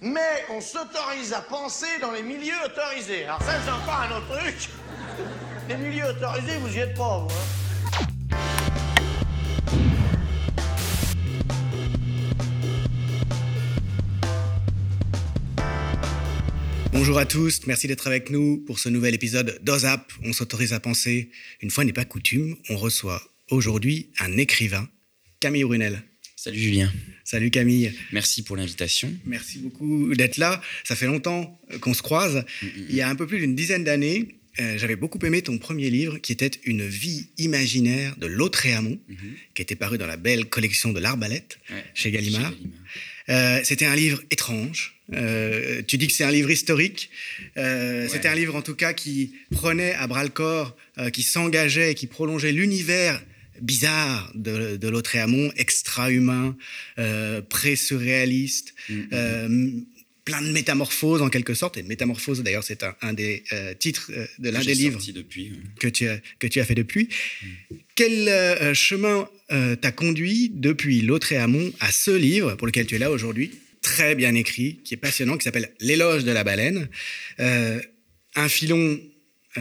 mais on s'autorise à penser dans les milieux autorisés. Alors ça, c'est encore un autre truc. Les milieux autorisés, vous y êtes pas, vous. Hein Bonjour à tous, merci d'être avec nous pour ce nouvel épisode d'Ozap. On s'autorise à penser. Une fois n'est pas coutume, on reçoit aujourd'hui un écrivain, Camille Brunel. Salut Julien. Salut Camille. Merci pour l'invitation. Merci beaucoup d'être là. Ça fait longtemps qu'on se croise. Mm, mm, Il y a un peu plus d'une dizaine d'années, euh, j'avais beaucoup aimé ton premier livre qui était Une vie imaginaire de Lautréamont, mm qui était paru dans la belle collection de l'Arbalète chez Gallimard. Euh, c'était un livre étrange. Euh, tu dis que c'est un livre historique. C'était un livre en tout cas qui prenait à bras le corps, qui s'engageait, qui prolongeait l'univers bizarre de, de Lautréamont, extra-humain, euh, pré-surréaliste, mm, mm, euh, plein de métamorphoses en quelque sorte. Et métamorphose, d'ailleurs, c'est un, des euh, titres euh, de l'un des livres depuis, que, tu as, que tu as fait depuis. Mm. Quel chemin t'a conduit depuis Lautréamont à ce livre pour lequel tu es là aujourd'hui Très bien écrit, qui est passionnant, qui s'appelle L'éloge de la baleine. un filon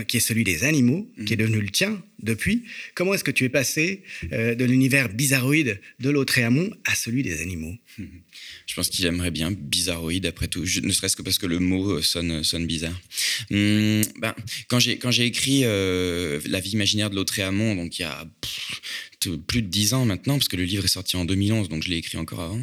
qui est celui des animaux, qui est devenu le tien depuis. Comment est-ce que tu es passé euh, de l'univers bizarroïde de Lautréamont à celui des animaux? Je pense qu'il aimerait bien bizarroïde, après tout, ne serait-ce que parce que le mot euh, sonne, sonne bizarre. Hum, ben, quand j'ai écrit La vie imaginaire de Lautréamont, donc il y a plus de dix ans maintenant, parce que le livre est sorti en 2011, donc je l'ai écrit encore avant,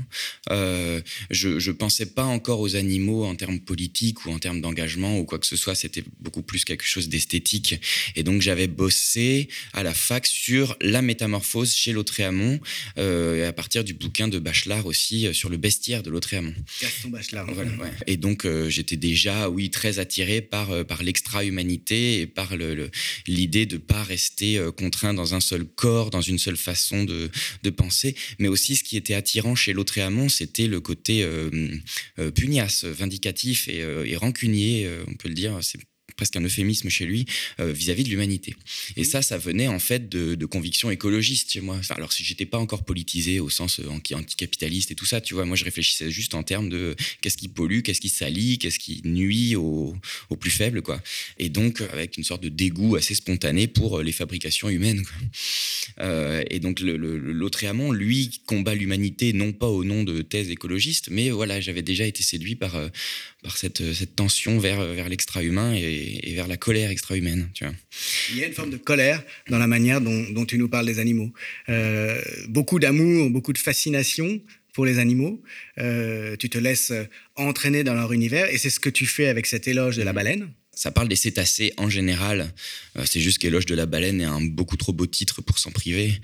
euh, je ne pensais pas encore aux animaux en termes politiques ou en termes d'engagement ou quoi que ce soit. C'était beaucoup plus quelque chose d'esthétique. Et donc j'avais bossé à la fac sur la métamorphose chez Lautréamont, euh, à partir du bouquin de Bachelard aussi, euh, sur le bestiaire de Lautréamont. Gaston Bachelard. Voilà, Et donc j'étais déjà, oui, très attiré par, par l'extra-humanité et par l'idée le, de ne pas rester contraint dans un seul corps, dans une seule façon de, penser, mais aussi ce qui était attirant chez Lautréamont, c'était le côté euh, euh, pugnace, vindicatif et, euh, et rancunier, on peut le dire. C'est presque un euphémisme chez lui euh, vis-à-vis de l'humanité. Et ça, ça venait en fait de, de convictions écologistes chez moi. alors si j'étais pas encore politisé au sens euh, anticapitaliste et tout ça, tu vois, moi je réfléchissais juste en termes de qu'est-ce qui pollue, qu'est-ce qui salit, qu'est-ce qui nuit aux, plus faibles, quoi. Et donc avec une sorte de dégoût assez spontané pour euh, les fabrications humaines. et donc l'Autréamont, lui, combat l'humanité non pas au nom de thèses écologistes, mais voilà, j'avais déjà été séduit par par cette, cette tension vers vers l'extra-humain et et, vers la colère extra-humaine. Tu vois. Il y a une forme de colère dans la manière dont, tu nous parles des animaux. Euh, beaucoup d'amour, beaucoup de fascination pour les animaux. Euh, tu te laisses entraîner dans leur univers et c'est ce que tu fais avec cet éloge de la mm-hmm. baleine ça parle des cétacés en général. Euh, c'est juste qu'Éloge de la baleine est un beaucoup trop beau titre pour s'en priver.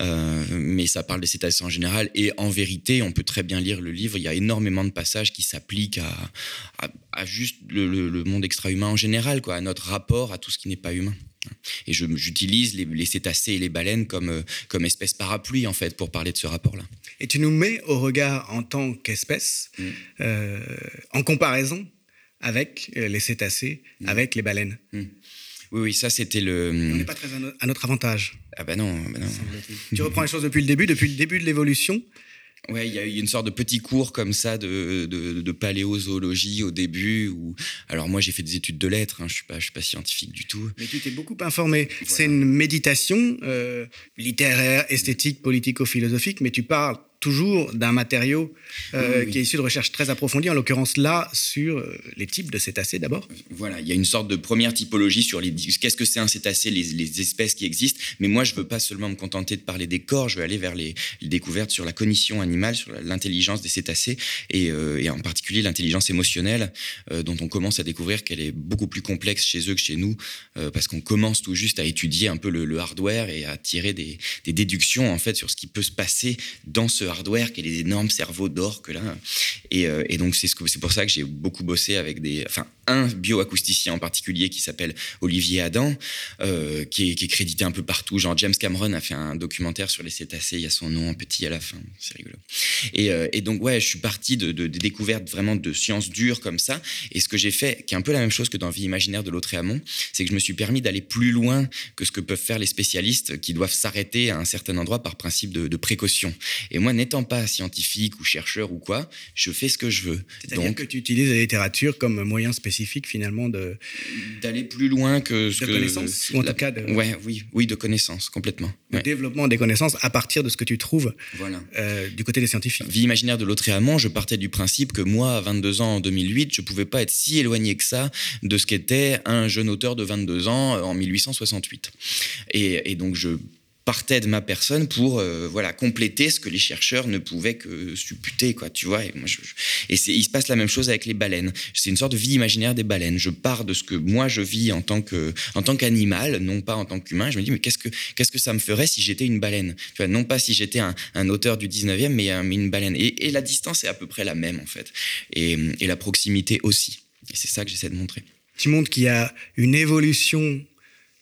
Euh, mais ça parle des cétacés en général. Et en vérité, on peut très bien lire le livre. Il y a énormément de passages qui s'appliquent à, à, juste le, monde extra-humain en général, quoi, à notre rapport à tout ce qui n'est pas humain. Et j'utilise les, cétacés et les baleines comme, euh, comme espèce parapluie, en fait, pour parler de ce rapport-là. Et tu nous mets au regard en tant qu'espèce, mm. en comparaison avec euh, les cétacés, mmh. avec les baleines. Mmh. Oui, oui, ça c'était le. On n'est pas très à notre avantage. Ah ben non, ben non. Tu reprends les choses depuis le début, depuis le début de l'évolution? Ouais, il y a eu une sorte de petit cours comme ça de, de, de paléozoologie au début. Où... Alors moi, j'ai fait des études de lettres, hein, je ne suis, pas, je suis pas scientifique du tout. Mais tu t'es beaucoup informé. C'est une méditation euh, littéraire, esthétique, politico-philosophique, mais tu parles toujours d'un matériau euh, qui est issu de recherches très approfondies, en l'occurrence là sur euh, les types de cétacés d'abord. Voilà, il y a une sorte de première typologie sur les qu'est-ce que c'est un cétacé, les, espèces qui existent. Mais moi, je veux pas seulement me contenter de parler des corps, je veux aller vers les, découvertes sur la cognition animale, sur l'intelligence des cétacés et, euh, et, en particulier l'intelligence émotionnelle, dont on commence à découvrir qu'elle est beaucoup plus complexe chez eux que chez nous, parce qu'on commence tout juste à étudier un peu le, hardware et à tirer des, des déductions en fait sur ce qui peut se passer dans ce hardware qui est les énormes cerveaux d'or que là. Et, euh, et donc, c'est ce pour ça que j'ai beaucoup bossé avec des. Enfin, un bioacousticien en particulier qui s'appelle Olivier Adam, euh, qui, est, crédité un peu partout. Genre, James Cameron a fait un documentaire sur les cétacés, il y a son nom en petit à la fin, c'est rigolo. Et, euh, donc, ouais, je suis parti de, découvertes vraiment de sciences dures comme ça. Et ce que j'ai fait, qui est un peu la même chose que dans Vie imaginaire de Lautréamont, c'est que je me suis permis d'aller plus loin que ce que peuvent faire les spécialistes qui doivent s'arrêter à un certain endroit par principe de, de précaution. Et moi, n'étant pas scientifique ou chercheur ou quoi, je fais ce que je veux. C'est-à-dire que tu utilises la littérature comme moyen spécifique finalement de d'aller plus loin que ce de que connaissances, ou en tout cas de, ouais, oui, oui, de connaissances complètement. Ouais. développement des connaissances à partir de ce que tu trouves Voilà. euh, du côté des scientifiques. Vie imaginaire de l'autre et amant, je partais du principe que moi, à 22 ans en 2008, je pouvais pas être si éloigné que ça de ce qu'était un jeune auteur de 22 ans euh, en 1868. Et, et donc je partais de ma personne pour euh, voilà compléter ce que les chercheurs ne pouvaient que supputer quoi tu vois et moi il se passe la même chose avec les baleines. C'est une sorte de vie imaginaire des baleines. Je pars de ce que moi je vis en tant que en tant qu'animal non pas en tant qu'humain. Je me dis mais qu'est-ce que qu'est-ce que ça me ferait si j'étais une baleine? Non pas si j'étais un, un auteur du 19e mais, un- mais une baleine. Et, la distance est à peu près la même en fait. Et, et la proximité aussi. Et c'est ça que j'essaie de montrer. Tu montres qu'il y a une évolution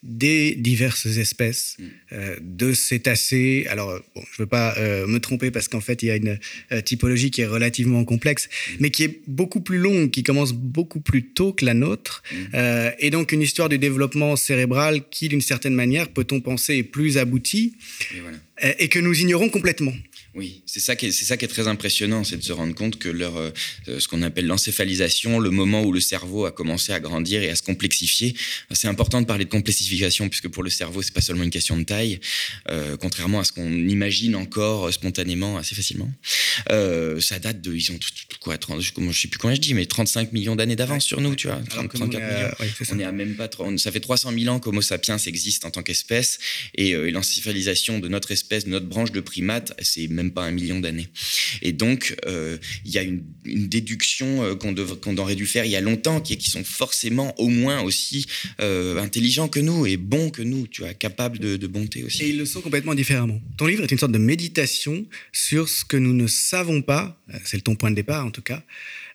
des diverses espèces Mm. euh, de cétacés. Alors, bon, je ne veux pas euh, me tromper parce qu'en fait, il y a une euh, typologie qui est relativement complexe, Mm. mais qui est beaucoup plus longue, qui commence beaucoup plus tôt que la nôtre. Mm. Et donc, une histoire du développement cérébral qui, d'une certaine manière, peut-on penser, est plus aboutie et voilà et que nous ignorons complètement. Oui, c'est ça qui est, c'est ça qui est très impressionnant, c'est de se rendre compte que leur, euh, ce qu'on appelle l'encéphalisation, le moment où le cerveau a commencé à grandir et à se complexifier, c'est important de parler de complexification puisque pour le cerveau c'est pas seulement une question de taille, euh, contrairement à ce qu'on imagine encore euh, spontanément assez facilement. Ça date de, ils ont quoi, 30, je, comment- je sais plus combien je dis, mais 35 millions d'années d'avance sur nous, tu vois, 30, Alors que nous, on 34 est millions. On est à même pas on- ça fait 300 000 ans qu'Homo sapiens existe en tant qu'espèce et l'encéphalisation de notre espèce, de notre branche de primates, c'est même pas un million d'années. Et donc, euh, il y a une, déduction euh, qu'on dev- qu'on aurait dû faire il y a longtemps, qui qu'ils sont forcément au moins aussi euh, intelligents que nous et bons que nous, tu vois, capables de, de bonté aussi. Et ils le sont complètement différemment. Ton livre est une sorte de méditation sur ce que nous ne savons pas, c'est ton point de départ en tout cas,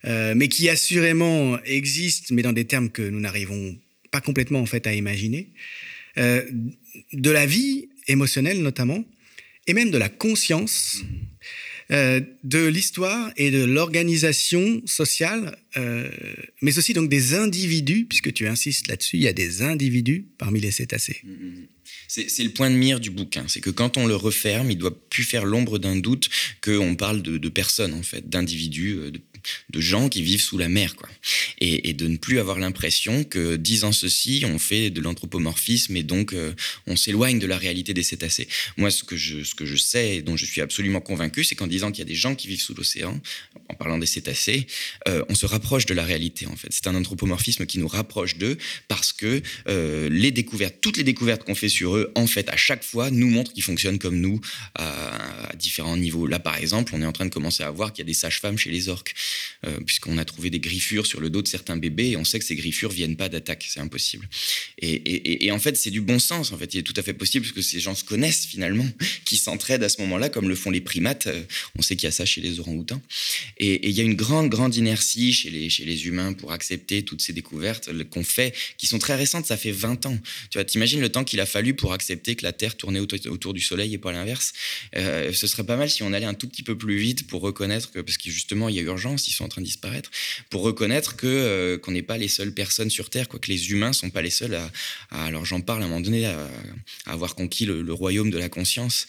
mais qui assurément existe, mais dans des termes que nous n'arrivons pas complètement en fait à imaginer, de la vie émotionnelle notamment, et même de la conscience, euh, de l'histoire et de l'organisation sociale, euh, mais aussi donc des individus, puisque tu insistes là-dessus, il y a des individus parmi les cétacés. C'est c'est le point de mire du bouquin. C'est que quand on le referme, il doit plus faire l'ombre d'un doute qu'on parle de, de personnes, en fait, d'individus, euh, de, de gens qui vivent sous la mer, quoi. Et, de ne plus avoir l'impression que, disant ceci, on fait de l'anthropomorphisme et donc euh, on s'éloigne de la réalité des cétacés. Moi, ce que je, ce que je sais et dont je suis absolument convaincu, c'est qu'en disant qu'il y a des gens qui vivent sous l'océan, en parlant des cétacés, euh, on se rapproche de la réalité, en fait. C'est un anthropomorphisme qui nous rapproche d'eux parce que euh, les découvertes, toutes les découvertes qu'on fait sur eux, en fait, à chaque fois, nous montrent qu'ils fonctionnent comme nous à différents niveaux. Là, par exemple, on est en train de commencer à voir qu'il y a des sages-femmes chez les orques, euh, puisqu'on a trouvé des griffures sur le dos de certains bébés et on sait que ces griffures viennent pas d'attaque. C'est impossible. Et, en fait, c'est du bon sens. En fait, il est tout à fait possible que ces gens se connaissent finalement, qui s'entraident à ce moment-là, comme le font les primates. Euh, On sait qu'il y a ça chez les orang-outans. Et il y a une grande, grande inertie chez les, chez les humains pour accepter toutes ces découvertes le- qu'on fait, qui sont très récentes. Ça fait 20 ans. Tu vois, t'imagines le temps qu'il a fallu pour accepter que la Terre tournait autour, du Soleil et pas l'inverse. Euh, ce serait pas mal si on allait un tout petit peu plus vite pour reconnaître que, parce que justement, il y a urgence, ils sont en train de disparaître, pour reconnaître que euh, qu'on n'est pas les seules personnes sur Terre, quoi, que les humains sont pas les seuls à, alors j'en parle à un moment donné, à, avoir conquis le royaume de la conscience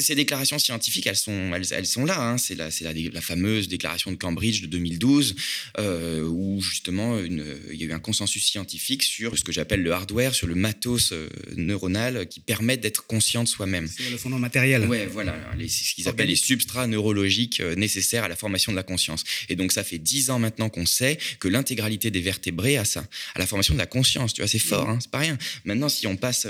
ces déclarations scientifiques, elles sont, elles, elles sont là. hein. C'est la, c'est la, la fameuse déclaration de Cambridge de 2012, euh, où justement une, il y a eu un consensus scientifique sur ce que j'appelle le hardware, sur le matos euh, neuronal qui permet d'être conscient de soi-même. C'est le fondement matériel. Ouais, voilà, les, ce qu'ils appellent les substrats neurologiques euh, nécessaires à la formation de la conscience. Et donc, ça fait dix ans maintenant qu'on sait que l'intégralité des vertébrés a ça, à la formation de la conscience. Tu vois, c'est fort, hein, c'est pas rien. Maintenant, si on passe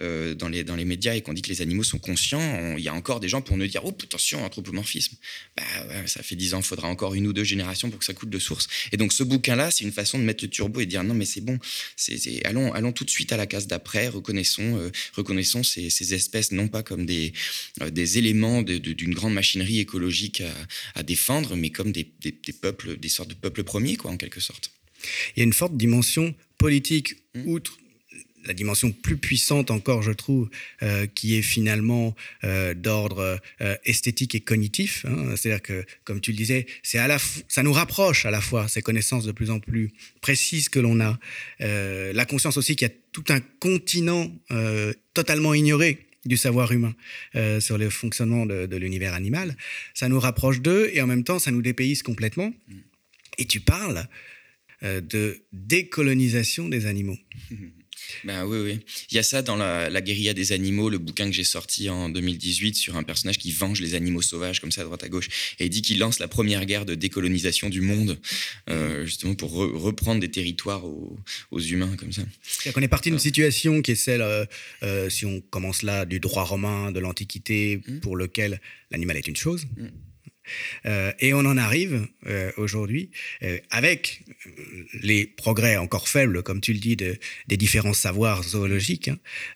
euh, dans, les, dans les médias et qu'on dit que les animaux sont conscients, on- il y a encore des gens pour nous dire Oh, attention, anthropomorphisme. Bah ouais, ça fait dix ans, il faudra encore une ou deux générations pour que ça coule de source. Et donc, ce bouquin-là, c'est une façon de mettre le turbo et de dire Non, mais c'est bon, allons, allons tout de suite à la case d'après, reconnaissons, euh, reconnaissons ces, ces espèces non pas comme des, euh, des éléments de- de- d'une grande machinerie écologique à, à défendre, mais comme des, des- des peuples, des sortes de peuples premiers, quoi, en quelque sorte. Il y a une forte dimension politique, Mm. outre la dimension plus puissante encore, je trouve, euh, qui est finalement euh, d'ordre euh, esthétique et cognitif. hein. C'est-à-dire que, comme tu le disais, c'est à la ça nous rapproche à la fois ces connaissances de plus en plus précises que l'on a. La conscience aussi qu'il y a tout un continent totalement ignoré du savoir humain sur le fonctionnement de, de l'univers animal. Ça nous rapproche d'eux et en même temps, ça nous dépayse complètement. Et tu parles de décolonisation des animaux. Ben oui, oui. Il y a ça dans la, la guérilla des animaux, le bouquin que j'ai sorti en 2018 sur un personnage qui venge les animaux sauvages comme ça à droite à gauche et il dit qu'il lance la première guerre de décolonisation du monde euh, justement pour re- reprendre des territoires aux, aux humains comme ça. C'est-à-dire qu'on est parti d'une situation qui est celle, euh, euh, si on commence là, du droit romain, de l'Antiquité, Mm. pour lequel l'animal est une chose. Mm. Euh, et on en arrive euh, aujourd'hui euh, avec les progrès encore faibles, comme tu le dis, de, des différents savoirs zoologiques,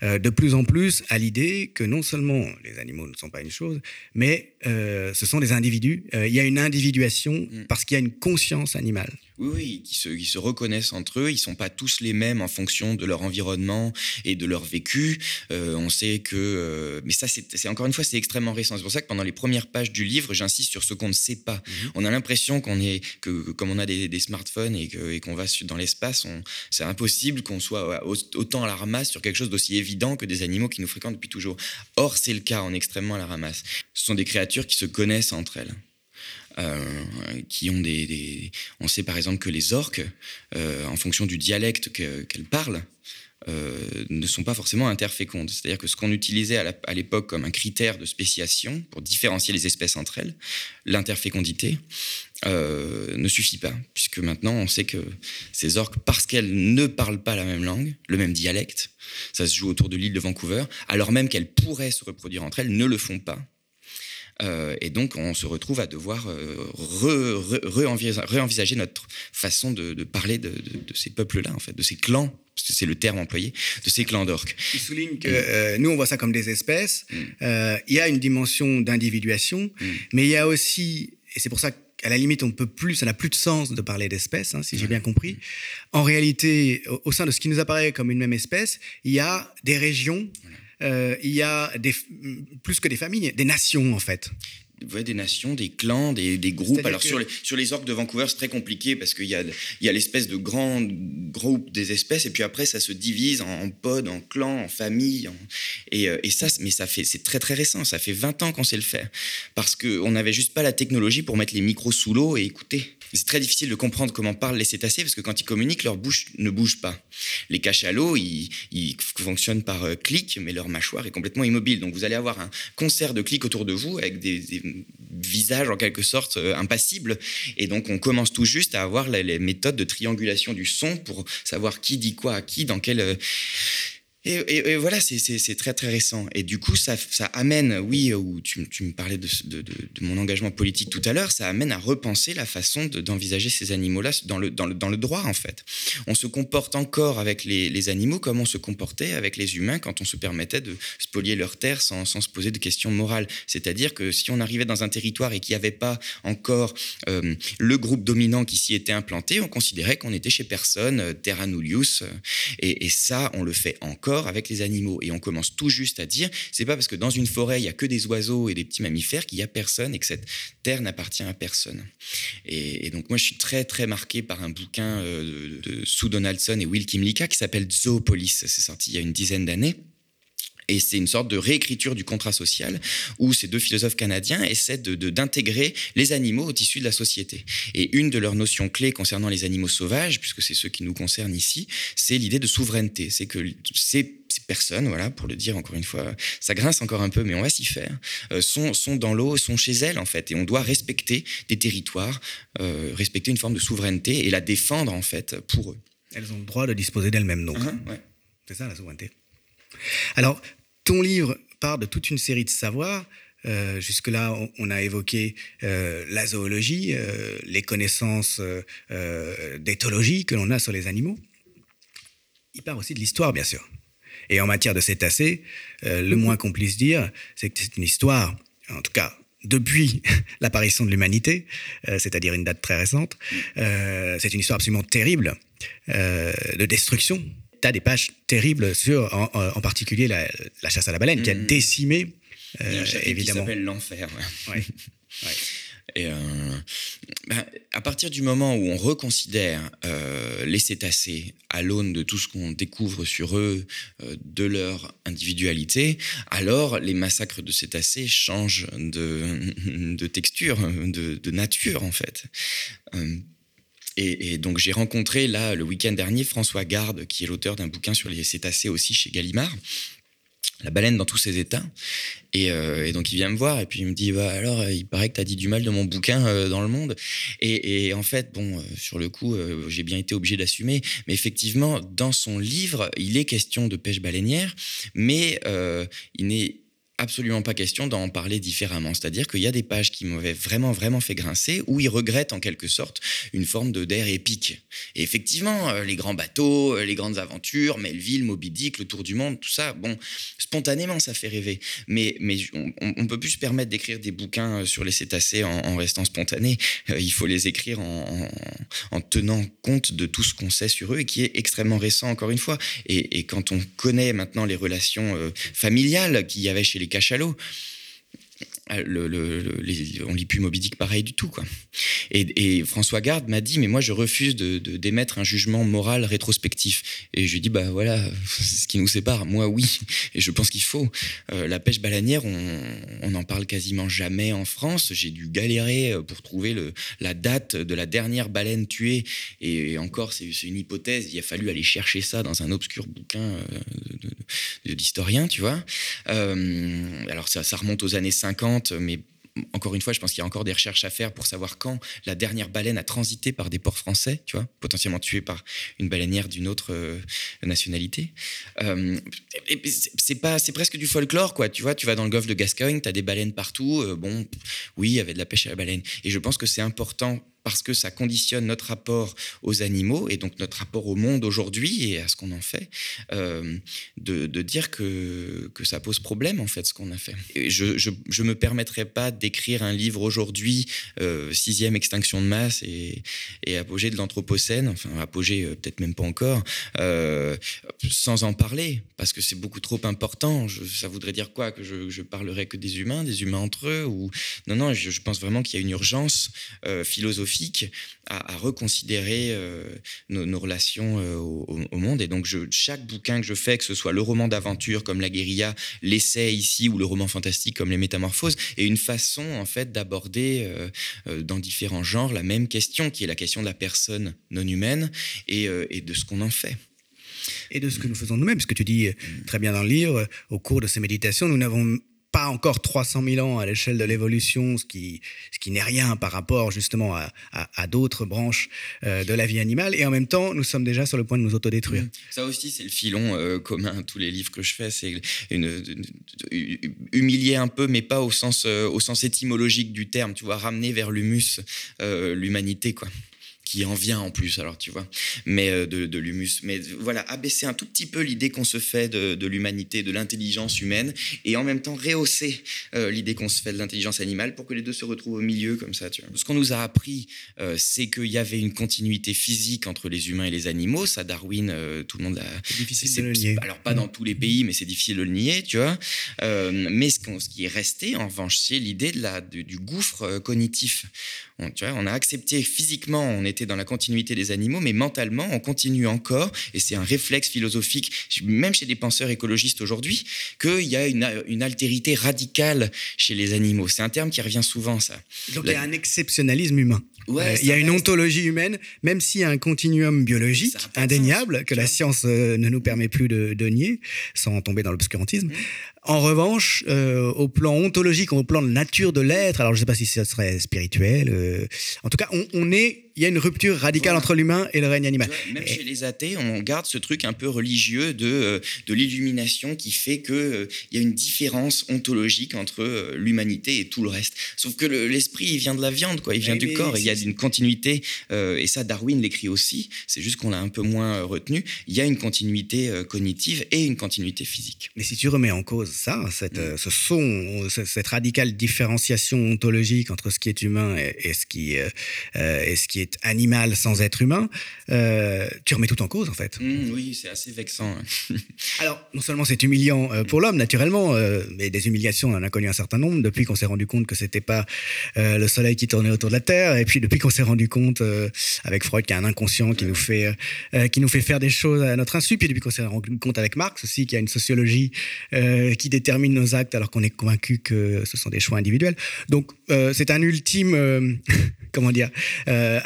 hein, de plus en plus à l'idée que non seulement les animaux ne sont pas une chose, mais ce sont des individus. Il y a une individuation Mm. parce qu'il y a une conscience animale. Oui, oui, qui se, qui se reconnaissent entre eux. Ils sont pas tous les mêmes en fonction de leur environnement et de leur vécu. Euh, on sait que, euh, mais ça, c'est encore une fois, c'est extrêmement récent. C'est pour ça que pendant les premières pages du livre, j'insiste sur ce qu'on ne sait pas. On a l'impression qu'on est, que, que comme on a des, des smartphones et qu'on va dans l'espace, c'est impossible qu'on soit au- autant à la ramasse sur quelque chose d'aussi évident que des animaux qui nous fréquentent depuis toujours. Or, c'est le cas. On est extrêmement à la ramasse. Ce sont des créatures qui se connaissent entre elles. Euh, qui ont des, On sait par exemple que les orques, euh, en fonction du dialecte que- qu'elles parlent, euh, ne sont pas forcément interfécondes. C'est-à-dire que ce qu'on utilisait à l'époque comme un critère de spéciation pour différencier les espèces entre elles, l'interfécondité, ne suffit pas, puisque maintenant on sait que ces orques, parce qu'elles ne parlent pas la même langue, le même dialecte, ça se joue autour de l'île de Vancouver, alors même qu'elles pourraient se reproduire entre elles, ne le font pas. Euh, et donc, on se retrouve à devoir euh, réenvisager notre façon de, de parler de, de- de ces peuples-là, en fait, de ces clans, parce que c'est le terme employé, de ces clans d'orques. Il souligne que euh, nous, on voit ça comme des espèces. Euh, il y a une dimension d'individuation, mais il y a aussi, et c'est pour ça qu'à la limite, on peut plus, ça n'a plus de sens de parler d'espèces, hein, si j'ai bien compris. En réalité, au, au sein de ce qui nous apparaît comme une même espèce, il y a des régions, il y a plus que des familles, des nations en fait. Ouais, des nations, des clans, des, des groupes. Alors que- sur, les, sur les orques de Vancouver, c'est très compliqué parce qu'il y a, y a l'espèce de grand groupe des espèces et puis après ça se divise en, en pods, en clans, en familles. en- et, euh, et ça, mais ça fait, c'est très très récent. Ça fait 20 ans qu'on sait le faire parce qu'on n'avait juste pas la technologie pour mettre les micros sous l'eau et écouter. C'est très difficile de comprendre comment parlent les cétacés parce que quand ils communiquent, leur bouche ne bouge pas. Les cachalots, ils, ils fonctionnent par euh, clic, mais leur mâchoire est complètement immobile. Donc vous allez avoir un concert de clics autour de vous avec des, des visages en quelque sorte euh, impassibles. Et donc on commence tout juste à avoir les, méthodes de triangulation du son pour savoir qui dit quoi à qui, dans quel... euh, et, voilà, c'est- très très récent. Et du coup, ça, amène, oui, où tu, me parlais de, mon engagement politique tout à l'heure, ça amène à repenser la façon de- d'envisager ces animaux-là dans le, droit, en fait. On se comporte encore avec les, animaux comme on se comportait avec les humains quand on se permettait de spolier leurs terres sans, sans se poser de questions morales. C'est-à-dire que si on arrivait dans un territoire et qu'il n'y avait pas encore euh, le groupe dominant qui s'y était implanté, on considérait qu'on était chez personne, euh, terra nullius. euh, et ça, on le fait encore avec les animaux. Et on commence tout juste à dire, c'est pas parce que dans une forêt, il y a que des oiseaux et des petits mammifères qu'il y a personne et que cette terre n'appartient à personne. Et, donc moi, je suis très très marqué par un bouquin euh, de, de Sue Donaldson et Will Kimlicka qui s'appelle Zoopolis. C'est sorti il y a une dizaine d'années. Et c'est une sorte de réécriture du contrat social où ces deux philosophes canadiens essaient de- de- d'intégrer les animaux au tissu de la société. Et une de leurs notions clés concernant les animaux sauvages, puisque c'est ceux qui nous concernent ici, c'est l'idée de souveraineté. C'est que ces, ces personnes, voilà, pour le dire encore une fois, ça grince encore un peu, mais on va s'y faire, euh, sont, sont dans l'eau, sont chez elles en fait. Et on doit respecter des territoires, euh, respecter une forme de souveraineté et la défendre en fait pour eux. Elles ont le droit de disposer d'elles-mêmes, donc. Hein, ouais. C'est ça la souveraineté. Alors, ton livre part de toute une série de savoirs. Euh, Jusque-là, on, a évoqué euh, la zoologie, euh, les connaissances d'éthologie que l'on a sur les animaux. Il part aussi de l'histoire, bien sûr. Et en matière de cétacés, le moins qu'on puisse dire, c'est que c'est une histoire, en tout cas depuis l'apparition de l'humanité, c'est-à-dire une date très récente. C'est une histoire absolument terrible de destruction. Tu as des pages terribles sur, en, en particulier, la, la chasse à la baleine, qui a Mhm. décimé, Il y a un euh, chapitre qui évidemment. s'appelle l'enfer. ouais. Ouais. Ouais. Et euh, ben, à partir du moment où on reconsidère euh, les cétacés à l'aune de tout ce qu'on découvre sur eux, euh, de leur individualité, alors les massacres de cétacés changent de, de texture, de, de, nature en fait. Euh, et, donc j'ai rencontré là le week-end dernier François Garde, qui est l'auteur d'un bouquin sur les cétacés aussi chez Gallimard la baleine dans tous ses états. Et, euh, donc il vient me voir et puis il me dit bah, alors il paraît que tu as dit du mal de mon bouquin euh, dans le monde. Et, en fait, bon, euh, sur le coup, euh, j'ai bien été obligé d'assumer. Mais effectivement, dans son livre, il est question de pêche baleinière, mais euh, il n'est absolument pas question d'en parler différemment. C'est-à-dire qu'il y a des pages qui m'avaient vraiment, vraiment fait grincer, où il regrette en quelque sorte une forme de d'air épique. Et effectivement, euh, les grands bateaux, euh, les grandes aventures, Melville, Moby Dick, le tour du monde, tout ça, bon, spontanément, ça fait rêver. Mais, mais on, on peut plus se permettre d'écrire des bouquins euh, sur les cétacés en, restant spontané. il faut les écrire en, en, en, tenant compte de tout ce qu'on sait sur eux et qui est extrêmement récent, encore une fois. Et, et quand on connaît maintenant les relations familiales qu'il y avait chez les cachalots. Le, le, le, les, on lit plus Moby Dick pareil du tout quoi. Et, François Garde m'a dit mais moi je refuse d'émettre un jugement moral rétrospectif. Et je lui dis bah voilà c'est ce qui nous sépare. Moi oui et je pense qu'il faut. Euh, la pêche baleinière on, n'en parle quasiment jamais en France. J'ai dû galérer pour trouver la date de la dernière baleine tuée et, encore c'est une hypothèse. Il a fallu aller chercher ça dans un obscur bouquin d'historien tu vois. Euh, alors ça remonte aux années 50 mais encore une fois, je pense qu'il y a encore des recherches à faire pour savoir quand la dernière baleine a transité par des ports français, tu vois, potentiellement tuée par une baleinière d'une autre euh, nationalité. Euh, c'est pas, c'est presque du folklore, quoi. Tu vois, tu vas dans le golfe de Gascogne, tu as des baleines partout. Euh, bon, oui, il y avait de la pêche à la baleine. Et je pense que c'est important parce que ça conditionne notre rapport aux animaux et donc notre rapport au monde aujourd'hui et à ce qu'on en fait, euh, de, dire que, que ça pose problème en fait ce qu'on a fait. Et je ne me permettrai pas d'écrire un livre aujourd'hui, euh, sixième extinction de masse et, et apogée de l'Anthropocène, enfin apogée euh, peut-être même pas encore, sans en parler, parce que c'est beaucoup trop important. Ça voudrait dire quoi? Que je, je parlerai que des humains, des humains entre eux ou... Non, non, je, pense vraiment qu'il y a une urgence euh, à, reconsidérer euh, nos, relations euh, au, monde. Et donc, je, chaque bouquin que je fais, que ce soit le roman d'aventure comme La guérilla, l'essai ici ou le roman fantastique comme Les Métamorphoses, est une façon en fait d'aborder euh, dans différents genres la même question, qui est la question de la personne non humaine et, et de ce qu'on en fait et de ce que nous faisons nous-mêmes, parce que tu dis très bien dans le livre, au cours de ces méditations, nous n'avons pas encore 300 000 ans à l'échelle de l'évolution, ce qui, ce qui n'est rien par rapport justement à, à, d'autres branches euh, de la vie animale. Et en même temps, nous sommes déjà sur le point de nous autodétruire. Mmh. Ça aussi, c'est le filon euh, commun à tous les livres que je fais. C'est humilier un peu, mais pas au sens, euh, au sens étymologique du terme. Tu vois, ramener vers l'humus l'humanité, quoi qui en vient en plus, alors tu vois, mais euh, de, de l'humus. Mais voilà, abaisser un tout petit peu l'idée qu'on se fait de, de l'humanité, de l'intelligence humaine, et en même temps rehausser euh, l'idée qu'on se fait de l'intelligence animale pour que les deux se retrouvent au milieu comme ça. Tu vois. Ce qu'on nous a appris, euh, c'est qu'il y avait une continuité physique entre les humains et les animaux. Ça, Darwin, tout le monde a. C'est difficile de le nier. Alors pas dans tous les pays, mais c'est difficile de le nier, tu vois. Mais ce, ce, qui est resté, en revanche, c'est l'idée de la du, du gouffre cognitif. On, tu vois, on a accepté physiquement, on était dans la continuité des animaux, mais mentalement, on continue encore, et c'est un réflexe philosophique, même chez des penseurs écologistes aujourd'hui, qu'il y a une, une, altérité radicale chez les animaux. C'est un terme qui revient souvent, ça. Donc il y a un exceptionnalisme humain. Ouais, euh, il y a une ontologie humaine, même s'il y a un continuum biologique indéniable que la science euh, ne nous permet plus de, de nier, sans tomber dans l'obscurantisme. Mmh. En revanche, euh, au plan ontologique, au plan de nature de l'être, alors je ne sais pas si ce serait spirituel, en tout cas, on, on est il y a une rupture radicale entre l'humain et le règne animal. Même et... chez les athées, on garde ce truc un peu religieux de, euh, de l'illumination qui fait qu'il euh, y a une différence ontologique entre euh, l'humanité et tout le reste. Sauf que l'esprit, le, il vient de la viande, quoi. il vient mais du corps, il y a une continuité, euh, et ça Darwin l'écrit aussi, c'est juste qu'on l'a un peu moins retenu, il y a une continuité cognitive et une continuité physique. Mais si tu remets en cause ça, cette, mmh. ce son, cette radicale différenciation ontologique entre ce qui est humain et, et ce, qui, et ce qui est est animal sans être humain, euh, tu remets tout en cause en fait. Mmh, oui, c'est assez vexant. hein. Alors, non seulement c'est humiliant euh, pour l'homme, naturellement, euh, mais des humiliations, on en a connu un certain nombre depuis qu'on s'est rendu compte que c'était pas euh, le soleil qui tournait autour de la Terre, et puis depuis qu'on s'est rendu compte, avec Freud, qu'il y a un inconscient qui nous fait, qui nous fait faire des choses à notre insu, puis depuis qu'on s'est rendu compte avec Marx aussi, qu'il y a une sociologie qui détermine nos actes alors qu'on est convaincu que ce sont des choix individuels. Donc, c'est un ultime, comment dire,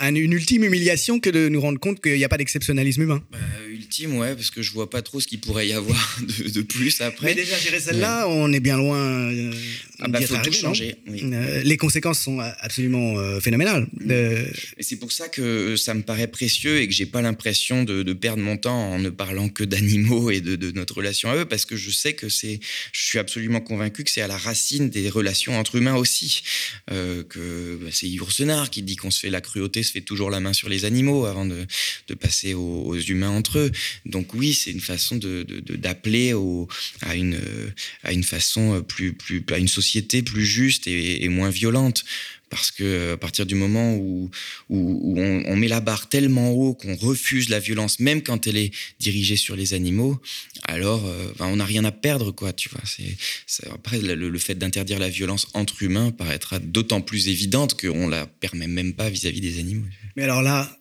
un- une ultime humiliation que de nous rendre compte qu'il n'y a pas d'exceptionnalisme humain. Bah, ultime, ouais, parce que je vois pas trop ce qu'il pourrait y avoir de, de plus après. Mais déjà, gérer celle-là, on est bien loin euh, Ah bah, d'y être faut tout arrivé, changer, oui. Euh, les conséquences sont absolument euh, phénoménales. Euh, Et c'est pour ça que ça me paraît précieux et que j'ai pas l'impression de, de perdre mon temps en ne parlant que d'animaux et de, de notre relation à eux, parce que je sais que c'est, je suis absolument convaincu que c'est à la racine des relations entre humains aussi. Euh, que bah, c'est Yves Senard qui dit qu'on se fait la cruauté, se toujours la main sur les animaux avant de, de passer aux, humains entre eux. Donc oui, c'est une façon de, d'appeler à une euh, à une façon plus plus à une société plus juste et moins violente. Parce que à partir du moment où, on, met la barre tellement haut qu'on refuse la violence, même quand elle est dirigée sur les animaux, alors euh, on n'a rien à perdre, quoi. Tu vois. C'est, après, le, fait d'interdire la violence entre humains paraîtra d'autant plus évidente qu'on la permet même pas vis-à-vis des animaux. mais alors là,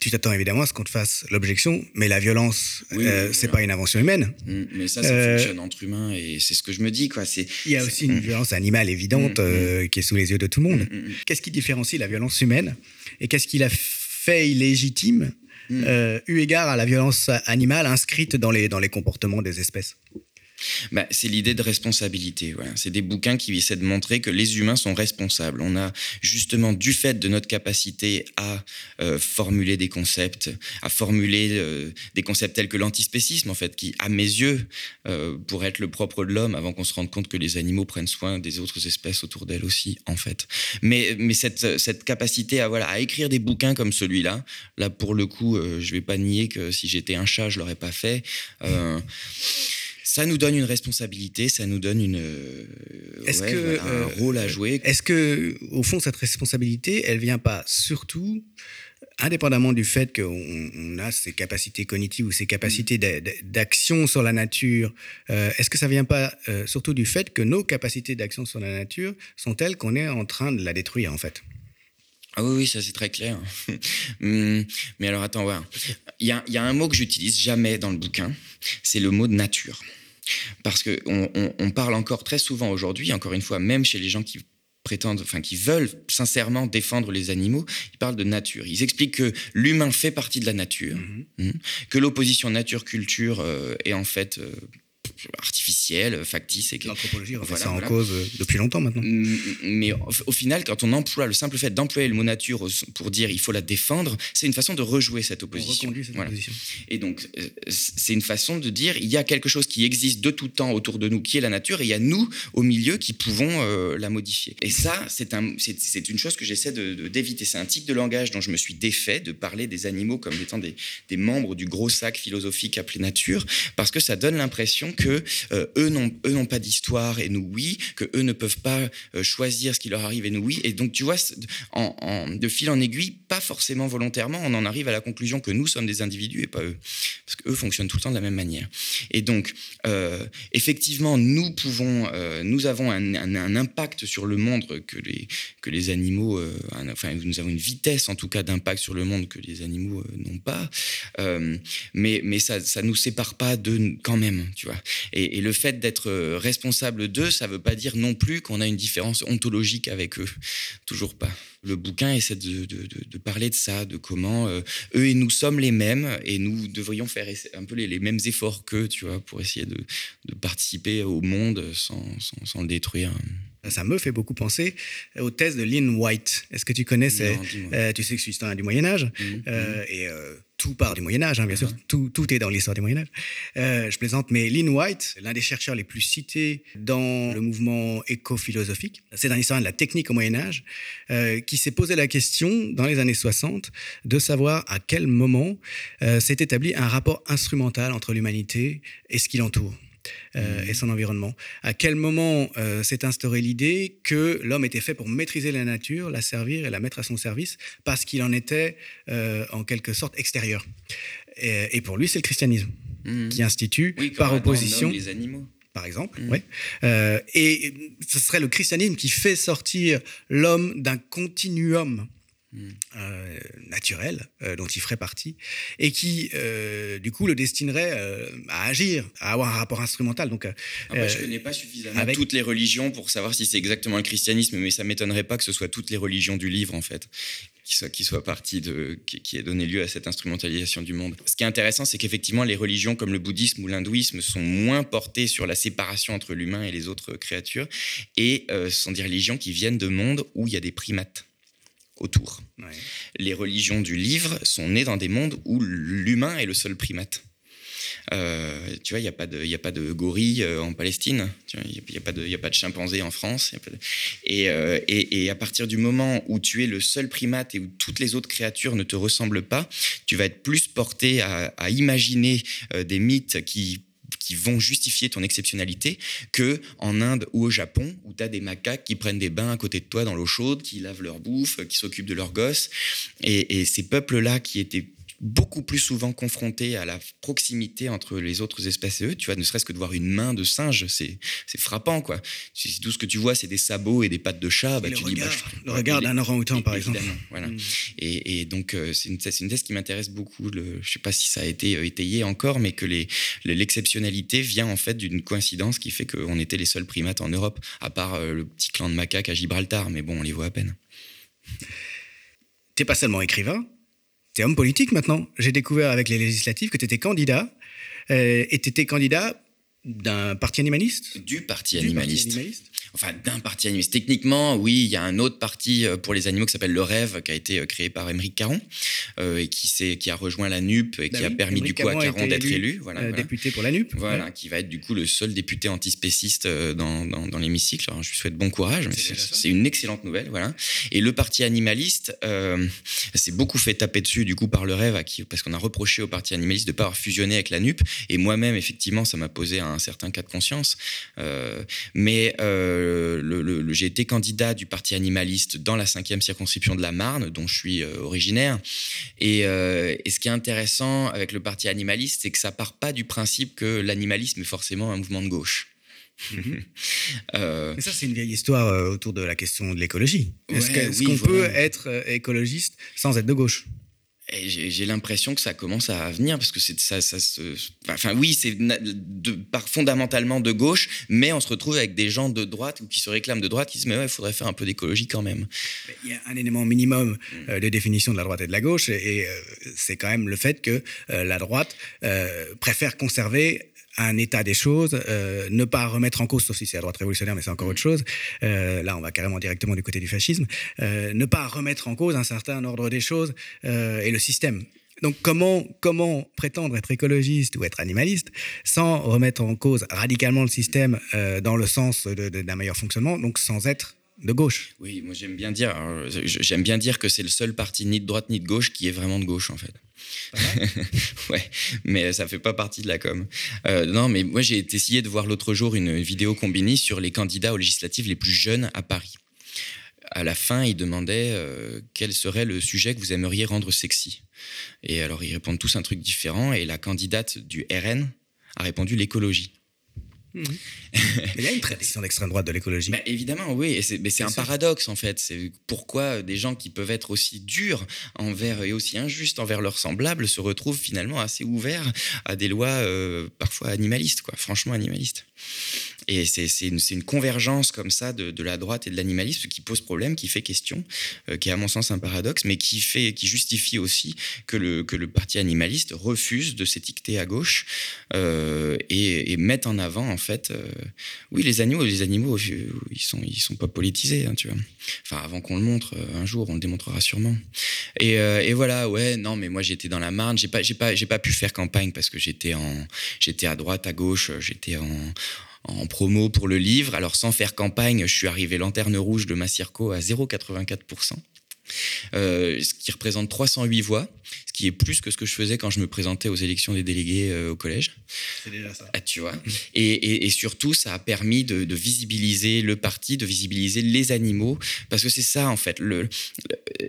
tu t'attends évidemment à ce qu'on te fasse l'objection, mais la violence, Oui, euh, c'est pas une invention humaine. Mm, Mais ça, ça Euh, fonctionne entre humains et c'est ce que je me dis, quoi. Il y a aussi une violence animale évidente Mm, euh, qui est sous les yeux de tout le monde. Mm, mm, mm. Qu'est-ce qui différencie la violence humaine et qu'est-ce qui la fait illégitime Mm. euh, eu égard à la violence animale inscrite dans les, dans les comportements des espèces? Bah, c'est l'idée de responsabilité. C'est des bouquins qui essaient de montrer que les humains sont responsables. On a justement, du fait de notre capacité à euh, formuler des concepts, à formuler euh, des concepts tels que l'antispécisme, en fait, qui, à mes yeux, euh, pourrait être le propre de l'homme avant qu'on se rende compte que les animaux prennent soin des autres espèces autour d'elles aussi, en fait. Mais, cette, capacité à, écrire des bouquins comme celui-là, là, pour le coup, je vais pas nier que si j'étais un chat, je l'aurais pas fait. Ça nous donne une responsabilité, ça nous donne une, euh, Est-ce ouais, que, voilà, un euh, rôle à jouer. Est-ce que, au fond, cette responsabilité, elle vient pas surtout, indépendamment du fait qu'on on a ces capacités cognitives ou ces capacités d'a- d'action sur la nature, euh, est-ce que ça vient pas euh, surtout du fait que nos capacités d'action sur la nature sont telles qu'on est en train de la détruire, en fait? Ah oui, oui, ça c'est très clair. Hum, Mais alors attends, voir. Il y a, il y a un mot que j'utilise jamais dans le bouquin, c'est le mot de nature. Parce qu'on on, on parle encore très souvent aujourd'hui, encore une fois, même chez les gens qui prétendent, enfin qui veulent sincèrement défendre les animaux, ils parlent de nature. Ils expliquent que l'humain fait partie de la nature, hum, que l'opposition nature-culture euh, est en fait euh, artificielle, factice et que L'anthropologie Voilà, ça en cause euh, depuis longtemps maintenant. Mais au, au final, quand on emploie le simple fait d'employer le mot nature pour dire il faut la défendre, c'est une façon de rejouer cette On opposition. reconduit cette Voilà. opposition. Et donc, euh, c'est une façon de dire il y a quelque chose qui existe de tout temps autour de nous, qui est la nature, et il y a nous au milieu qui pouvons euh, la modifier. Et ça, c'est un, c'est- c'est une chose que j'essaie de- de- d'éviter. c'est un tic de langage dont je me suis défait de parler des animaux comme étant des, des membres du gros sac philosophique appelé nature, parce que ça donne l'impression que euh, eux n'ont pas d'histoire et nous oui, que eux ne peuvent pas euh, choisir ce qui leur arrive et nous oui. Et donc tu vois, de fil en aiguille, pas forcément volontairement, on en arrive à la conclusion que nous sommes des individus et pas eux, parce qu'eux fonctionnent tout le temps de la même manière. Et donc euh, effectivement, nous pouvons, nous avons un, impact sur le monde que les que les animaux, enfin nous avons une vitesse en tout cas d'impact sur le monde que les animaux n'ont pas. Mais ça ça nous sépare pas d'eux quand même, tu vois. Et, et le fait d'être euh, responsable d'eux, ça veut pas dire non plus qu'on a une différence ontologique avec eux. Toujours pas. Le bouquin essaie de, de, de- de parler de ça, de comment euh, eux et nous sommes les mêmes et nous devrions faire un peu les, les mêmes efforts qu'eux, tu vois, pour essayer de, participer au monde sans, sans, sans le détruire. Ça me fait beaucoup penser aux thèses de Lynn White. Est-ce que tu connais ces- Non, dis-moi. euh, Tu sais que suis historien du Moyen Âge Mhm. euh, et euh, tout part du Moyen Âge, hein, bien sûr. Mhm. Tout, tout est dans l'histoire du Moyen Âge. Euh, je plaisante, mais Lynn White, l'un des chercheurs les plus cités dans le mouvement éco-philosophique, c'est un historien de la technique au Moyen Âge, euh, qui s'est posé la question dans les années 60 de savoir à quel moment euh, s'est établi un rapport instrumental entre l'humanité et ce qui l'entoure. Euh, et son environnement. À quel moment euh, s'est instaurée l'idée que l'homme était fait pour maîtriser la nature, la servir et la mettre à son service parce qu'il en était euh, en quelque sorte extérieur? Et, et pour lui, c'est le christianisme Mhm. qui institue Oui, par opposition les animaux. par exemple. Ouais. Euh, et ce serait le christianisme qui fait sortir l'homme d'un continuum Euh, naturel euh, dont il ferait partie et qui, euh, du coup, le destinerait à agir, à avoir un rapport instrumental. Donc, Après, je connais pas suffisamment avec- toutes les religions pour savoir si c'est exactement le christianisme, mais ça m'étonnerait pas que ce soit toutes les religions du livre, en fait, qui soient, qui partie de, qui, qui ait donné lieu à cette instrumentalisation du monde. Ce qui est intéressant, c'est qu'effectivement, les religions comme le bouddhisme ou l'hindouisme sont moins portées sur la séparation entre l'humain et les autres créatures, et ce sont des religions qui viennent de mondes où il y a des primates autour. ouais. Les religions du livre sont nées dans des mondes où l'humain est le seul primate. Euh, tu vois, il n'y a, pas de- y a pas de gorille euh, en Palestine, il n'y a, pas de- y a pas de chimpanzé en France. y a pas de- et, euh, et- et à partir du moment où tu es le seul primate et où toutes les autres créatures ne te ressemblent pas, tu vas être plus porté à, à imaginer euh, des mythes qui qui vont justifier ton exceptionnalité que en Inde ou au Japon où tu as des macaques qui prennent des bains à côté de toi dans l'eau chaude, qui lavent leur bouffe, qui s'occupent de leurs gosses. Et, et ces peuples-là qui étaient beaucoup plus souvent confrontés à la proximité entre les autres espèces et eux. Tu vois, ne serait-ce que de voir une main de singe, c'est frappant, quoi. Si tout ce que tu vois, c'est des sabots et des pattes de chat, bah, le tu dis... bah, je- le ouais, regard d'un orang-outan, par exemple. voilà. Mm. Et, et donc, euh, c'est une, une thèse qui m'intéresse beaucoup. Le, je sais pas si ça a été euh, étayé encore, mais que les- les- l'exceptionnalité vient en fait d'une coïncidence qui fait qu'on était les seuls primates en Europe, à part euh, le petit clan de macaques à Gibraltar, mais bon, on les voit à peine. T'es pas seulement écrivain, t'es homme politique maintenant. J'ai découvert avec les législatives que t'étais candidat euh, et t'étais candidat d'un parti animaliste. Du parti Du animaliste. parti animaliste. Enfin, d'un parti animaliste. Techniquement, oui, il y a un autre parti euh, pour les animaux qui s'appelle Le Rêve, qui a été euh, créé par Émeric Caron, euh, et qui, qui a rejoint la NUP et Bah qui a permis du coup à Caron d'être élu, élu. Voilà, euh, voilà. Député pour la NUP. Voilà, qui va être du coup le seul député antispéciste dans, dans, dans l'hémicycle. Je lui souhaite bon courage, mais C'est une excellente nouvelle. Voilà. Et le parti animaliste euh, s'est beaucoup fait taper dessus du coup par le rêve, à qui, parce qu'on a reproché au parti animaliste de ne pas avoir fusionné avec la NUP. Et moi-même, effectivement, ça m'a posé un certain cas de conscience. Euh, mais euh, le- le- le- j'ai été candidat du parti animaliste dans la cinquième circonscription de la Marne, dont je suis euh, originaire. Et, et ce qui est intéressant avec le parti animaliste, c'est que ça part pas du principe que l'animalisme est forcément un mouvement de gauche. Euh, Mais ça, c'est une vieille histoire euh, autour de la question de l'écologie. Est-ce Ouais, oui, qu'on peut être écologiste sans être de gauche? J'ai l'impression que ça commence à venir parce que c'est ça, ça se, enfin oui, c'est fondamentalement de gauche, mais on se retrouve avec des gens de droite ou qui se réclament de droite qui disent mais ouais, il faudrait faire un peu d'écologie quand même. Il y a un élément minimum euh, de définition de la droite et de la gauche, et, et, euh, c'est quand même le fait que euh, la droite euh, préfère conserver un état des choses, euh, ne pas remettre en cause, sauf si c'est la droite révolutionnaire, mais c'est encore autre chose. Euh, là, on va carrément directement du côté du fascisme. Euh, ne pas remettre en cause un certain ordre des choses et le système. Donc, comment, comment prétendre être écologiste ou être animaliste sans remettre en cause radicalement le système dans le sens d'un meilleur fonctionnement, donc sans être de gauche Oui, moi j'aime bien dire, je- j'aime bien dire que c'est le seul parti ni de droite ni de gauche qui est vraiment de gauche en fait. ouais, mais ça fait pas partie de la com. Euh, non, mais moi j'ai essayé de voir l'autre jour une vidéo combinée sur les candidats aux législatives les plus jeunes à Paris. À la fin, ils demandaient euh, quel serait le sujet que vous aimeriez rendre sexy. Et alors ils répondent tous un truc différent. Et la candidate du RN a répondu l'écologie. Il y a une tradition d'extrême droite de l'écologie. Bah, évidemment, oui. Et c'est, mais c'est un sûr. paradoxe, en fait. C'est pourquoi des gens qui peuvent être aussi durs envers et aussi injustes envers leurs semblables se retrouvent finalement assez ouverts à des lois euh, parfois animalistes, quoi. Franchement animalistes. Et c'est, c'est, une, c'est une convergence comme ça de, de la droite et de l'animalisme qui pose problème, qui fait question, euh, qui est à mon sens un paradoxe, mais qui, fait, qui justifie aussi que le, que le parti animaliste refuse de s'étiqueter à gauche euh, et, et met en avant, en fait, euh, oui, les animaux, les animaux, ils sont, ils sont pas politisés, hein, tu vois. Enfin, avant qu'on le montre, euh, un jour, on le démontrera sûrement. Et, euh, et voilà, ouais, non, mais moi j'étais dans la Marne, j'ai pas, j'ai pas, j'ai pas pu faire campagne parce que j'étais en, j'étais à droite, à gauche, j'étais en en promo pour le livre. Alors sans faire campagne, je suis arrivé lanterne rouge de ma circo à 0,84%. Euh, ce qui représente 308 voix, ce qui est plus que ce que je faisais quand je me présentais aux élections des délégués euh, au collège. C'est déjà ça. Ah, tu vois. Et, et- et surtout, ça a permis de, de visibiliser le parti, de visibiliser les animaux, parce que c'est ça en fait. Le, le-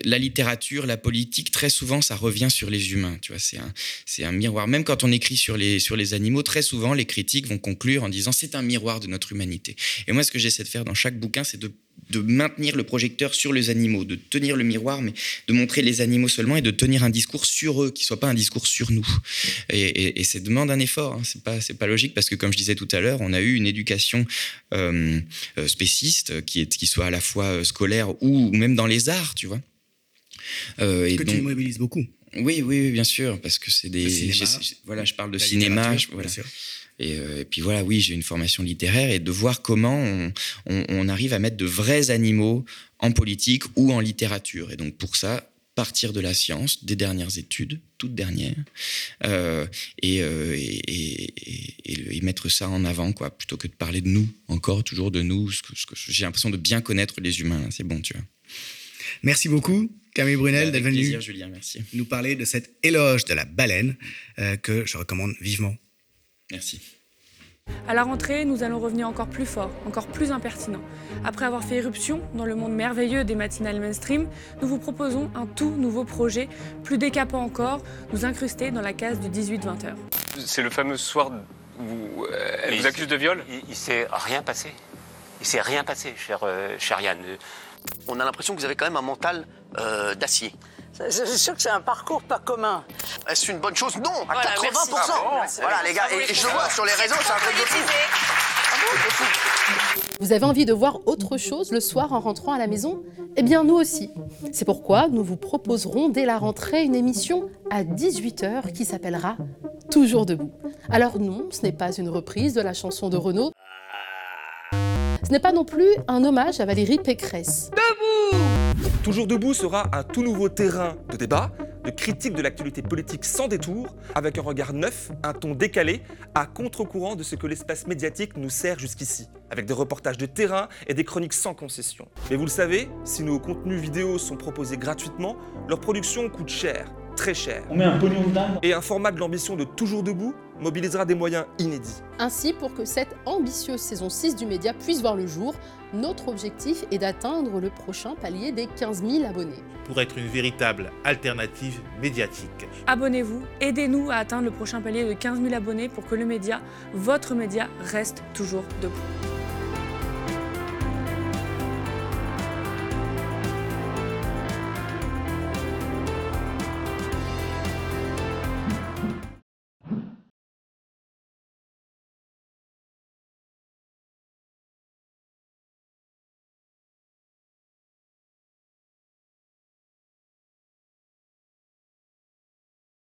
la littérature, la politique, très souvent, ça revient sur les humains. Tu vois, c'est un, c'est un miroir. Même quand on écrit sur les, sur les animaux, très souvent, les critiques vont conclure en disant c'est un miroir de notre humanité. Et moi, ce que j'essaie de faire dans chaque bouquin, c'est de de maintenir le projecteur sur les animaux, de tenir le miroir, mais de montrer les animaux seulement et de tenir un discours sur eux, qui soit pas un discours sur nous. Et, et, et ça demande un effort. Hein. C'est pas c'est pas logique parce que comme je disais tout à l'heure, on a eu une éducation euh, euh, spéciste qui est qui soit à la fois euh, scolaire ou, ou même dans les arts, tu vois. Euh, et Que donc- tu mobilises beaucoup. oui, oui, oui, bien sûr, parce que c'est des. Cinéma, voilà, je parle de cinéma. littérature, je- voilà. Et, euh, et puis voilà, oui, j'ai une formation littéraire et de voir comment on, on- on arrive à mettre de vrais animaux en politique ou en littérature. Et donc pour ça, partir de la science, des dernières études, toutes dernières, euh, et, euh, et, et- et- et mettre ça en avant, quoi, plutôt que de parler de nous, encore, toujours de nous. Ce que, ce que j'ai l'impression de bien connaître les humains, là, c'est bon, tu vois. Merci beaucoup, Camille Brunel, Avec d'être venu plaisir, Julien, merci. nous parler de cet éloge de la baleine euh, que je recommande vivement. Merci. À la rentrée, nous allons revenir encore plus fort, encore plus impertinent. Après avoir fait éruption dans le monde merveilleux des matinales mainstream, nous vous proposons un tout nouveau projet, plus décapant encore, nous incruster dans la case du 18-20 heures. C'est le fameux soir où euh, elle Mais vous accuse de viol? Il, il s'est rien passé. Il s'est rien passé, cher, euh, cher Yann. On a l'impression que vous avez quand même un mental euh, d'acier. C'est c'est sûr que c'est un parcours pas commun. Est-ce une bonne chose? Non, à Voilà, 80%. merci. Ah bon voilà les gars, et, et je le vois sur les réseaux, c'est un truc de fou. Vous avez envie de voir autre chose le soir en rentrant à la maison? Eh bien nous aussi. C'est pourquoi nous vous proposerons dès la rentrée une émission à 18h qui s'appellera Toujours debout. Alors non, ce n'est pas une reprise de la chanson de Renaud. Ce n'est pas non plus un hommage à Valérie Pécresse. Toujours debout sera un tout nouveau terrain de débat, de critique de l'actualité politique sans détour, avec un regard neuf, un ton décalé, à contre-courant de ce que l'espace médiatique nous sert jusqu'ici, avec des reportages de terrain et des chroniques sans concession. Mais vous le savez, si nos contenus vidéo sont proposés gratuitement, leur production coûte cher, très cher. On met un pognon dedans. Et un format de l'ambition de Toujours debout mobilisera des moyens inédits. Ainsi, pour que cette ambitieuse saison 6 du média puisse voir le jour, notre objectif est d'atteindre le prochain palier des 15 000 abonnés. pour être une véritable alternative médiatique. Abonnez-vous, aidez-nous à atteindre le prochain palier de 15 000 abonnés pour que le média, votre média, reste toujours debout.